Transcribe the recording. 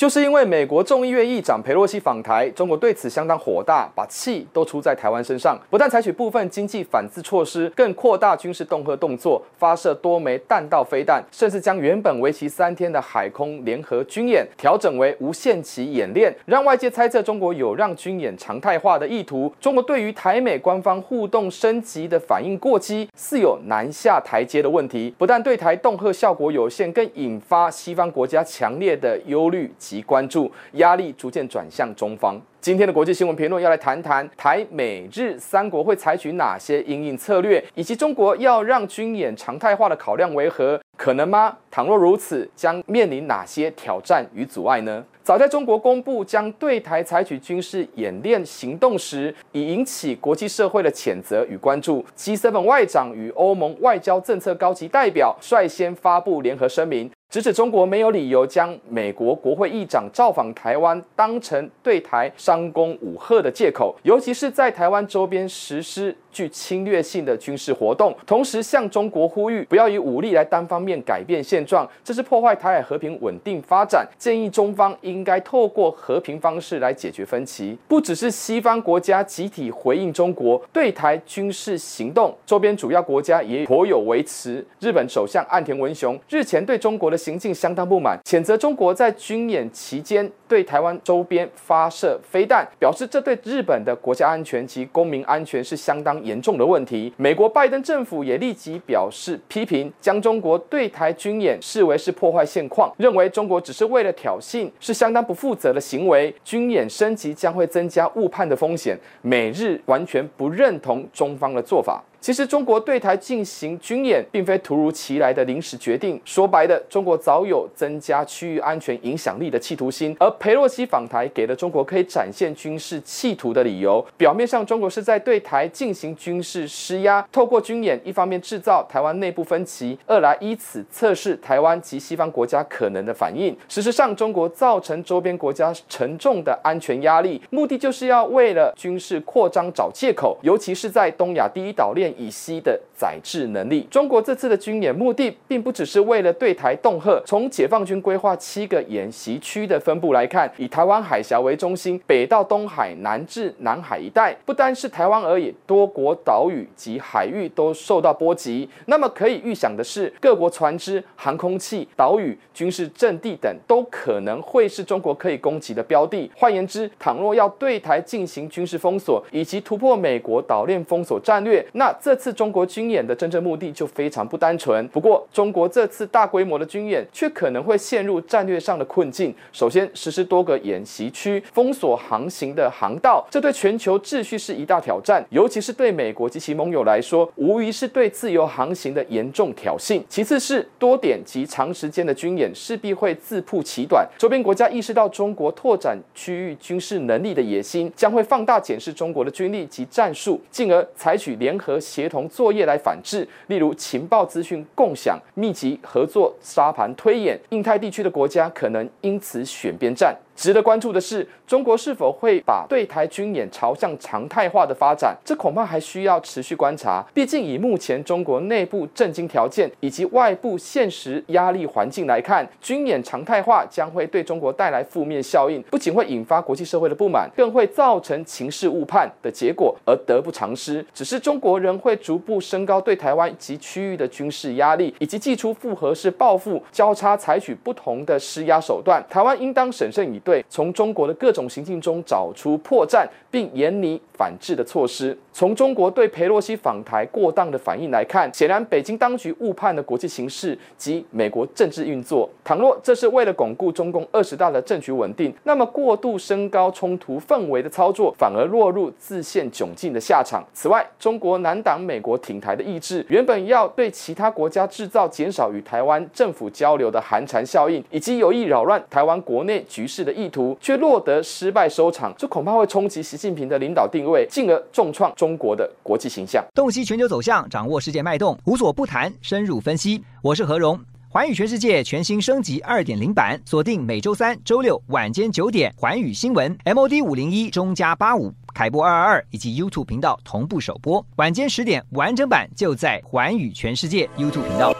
就是因为美国众议院议长裴洛西访台，中国对此相当火大，把气都出在台湾身上。不但采取部分经济反制措施，更扩大军事恫吓动作，发射多枚弹道飞弹，甚至将原本为期三天的海空联合军演调整为无限期演练，让外界猜测中国有让军演常态化的意图。中国对于台美官方互动升级的反应过激，似有难下台阶的问题。不但对台恫吓效果有限，更引发西方国家强烈的忧虑。及关注压力逐渐转向中方。今天的国际新闻评论要来谈谈台美日三国会采取哪些因应策略，以及中国要让军演常态化的考量为何？可能吗？倘若如此，将面临哪些挑战与阻碍呢？早在中国公布将对台采取军事演练行动时，已引起国际社会的谴责与关注。G7 外长与欧盟外交政策高级代表率先发布联合声明。直指中国没有理由将美国国会议长造访台湾当成对台商攻武吓的借口，尤其是在台湾周边实施具侵略性的军事活动，同时向中国呼吁不要以武力来单方面改变现状，这是破坏台海和平稳定发展。建议中方应该透过和平方式来解决分歧。不只是西方国家集体回应中国对台军事行动，周边主要国家也颇有微词。日本首相岸田文雄日前对中国的行径相当不满，谴责中国在军演期间对台湾周边发射飞弹，表示这对日本的国家安全及公民安全是相当严重的问题。美国拜登政府也立即表示批评，将中国对台军演视为是破坏现况，认为中国只是为了挑衅，是相当不负责的行为。军演升级将会增加误判的风险，美日完全不认同中方的做法。其实，中国对台进行军演，并非突如其来的临时决定。说白了，中国早有增加区域安全影响力的企图心。而裴洛西访台，给了中国可以展现军事企图的理由。表面上，中国是在对台进行军事施压，透过军演，一方面制造台湾内部分歧，二来以此测试台湾及西方国家可能的反应。事实上，中国造成周边国家沉重的安全压力，目的就是要为了军事扩张找借口，尤其是在东亚第一岛链。以西的宰制能力。中国这次的军演目的，并不只是为了对台恫吓。从解放军规划七个演习区的分布来看，以台湾海峡为中心，北到东海，南至南海一带，不单是台湾而已，多国岛屿及海域都受到波及。那么可以预想的是，各国船只、航空器、岛屿、军事阵地等，都可能会是中国可以攻击的标的。换言之，倘若要对台进行军事封锁，以及突破美国岛链封锁战略，那这次中国军演的真正目的就非常不单纯。不过，中国这次大规模的军演却可能会陷入战略上的困境。首先，实施多个演习区，封锁航行的航道，这对全球秩序是一大挑战，尤其是对美国及其盟友来说，无疑是对自由航行的严重挑衅。其次是多点及长时间的军演，势必会自曝其短。周边国家意识到中国拓展区域军事能力的野心，将会放大检视中国的军力及战术，进而采取联合。协同作业来反制，例如情报资讯共享、密集合作、沙盘推演，印太地区的国家可能因此选边站。值得关注的是，中国是否会把对台军演朝向常态化的发展？这恐怕还需要持续观察。毕竟，以目前中国内部政经条件以及外部现实压力环境来看，军演常态化将会对中国带来负面效应，不仅会引发国际社会的不满，更会造成情势误判的结果，而得不偿失。只是中国仍会逐步升高对台湾及区域的军事压力，以及祭出复合式报复，交叉采取不同的施压手段。台湾应当审慎以对。对，从中国的各种行径中找出破绽，并严拟反制的措施。从中国对佩洛西访台过当的反应来看，显然北京当局误判了国际形势及美国政治运作。倘若这是为了巩固中共二十大的政局稳定，那么过度升高冲突氛围的操作，反而落入自陷窘境的下场。此外，中国难挡美国挺台的意志，原本要对其他国家制造减少与台湾政府交流的寒蝉效应，以及有意扰乱台湾国内局势的意图却落得失败收场，这恐怕会冲击习近平的领导定位，进而重创中国的国际形象。洞悉全球走向，掌握世界脉动，无所不谈，深入分析。我是何荣，寰宇全世界全新升级二点零版，锁定每周三、周六晚间九点，寰宇新闻 MOD 五零一中加八五。凯播二二二以及 YouTube 频道同步首播。晚间十点完整版就在寰宇全世界 YouTube 频道。